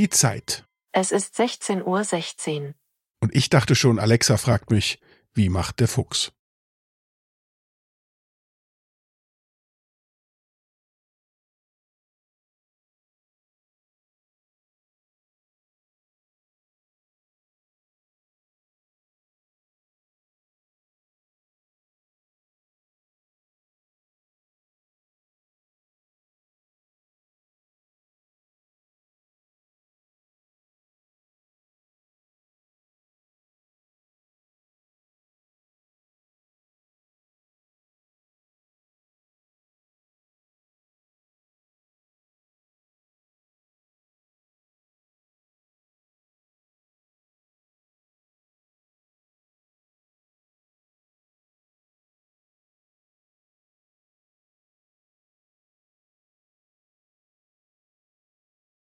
Die Zeit. Es ist 16.16 Uhr. Und ich dachte schon, Alexa fragt mich, wie macht der Fuchs?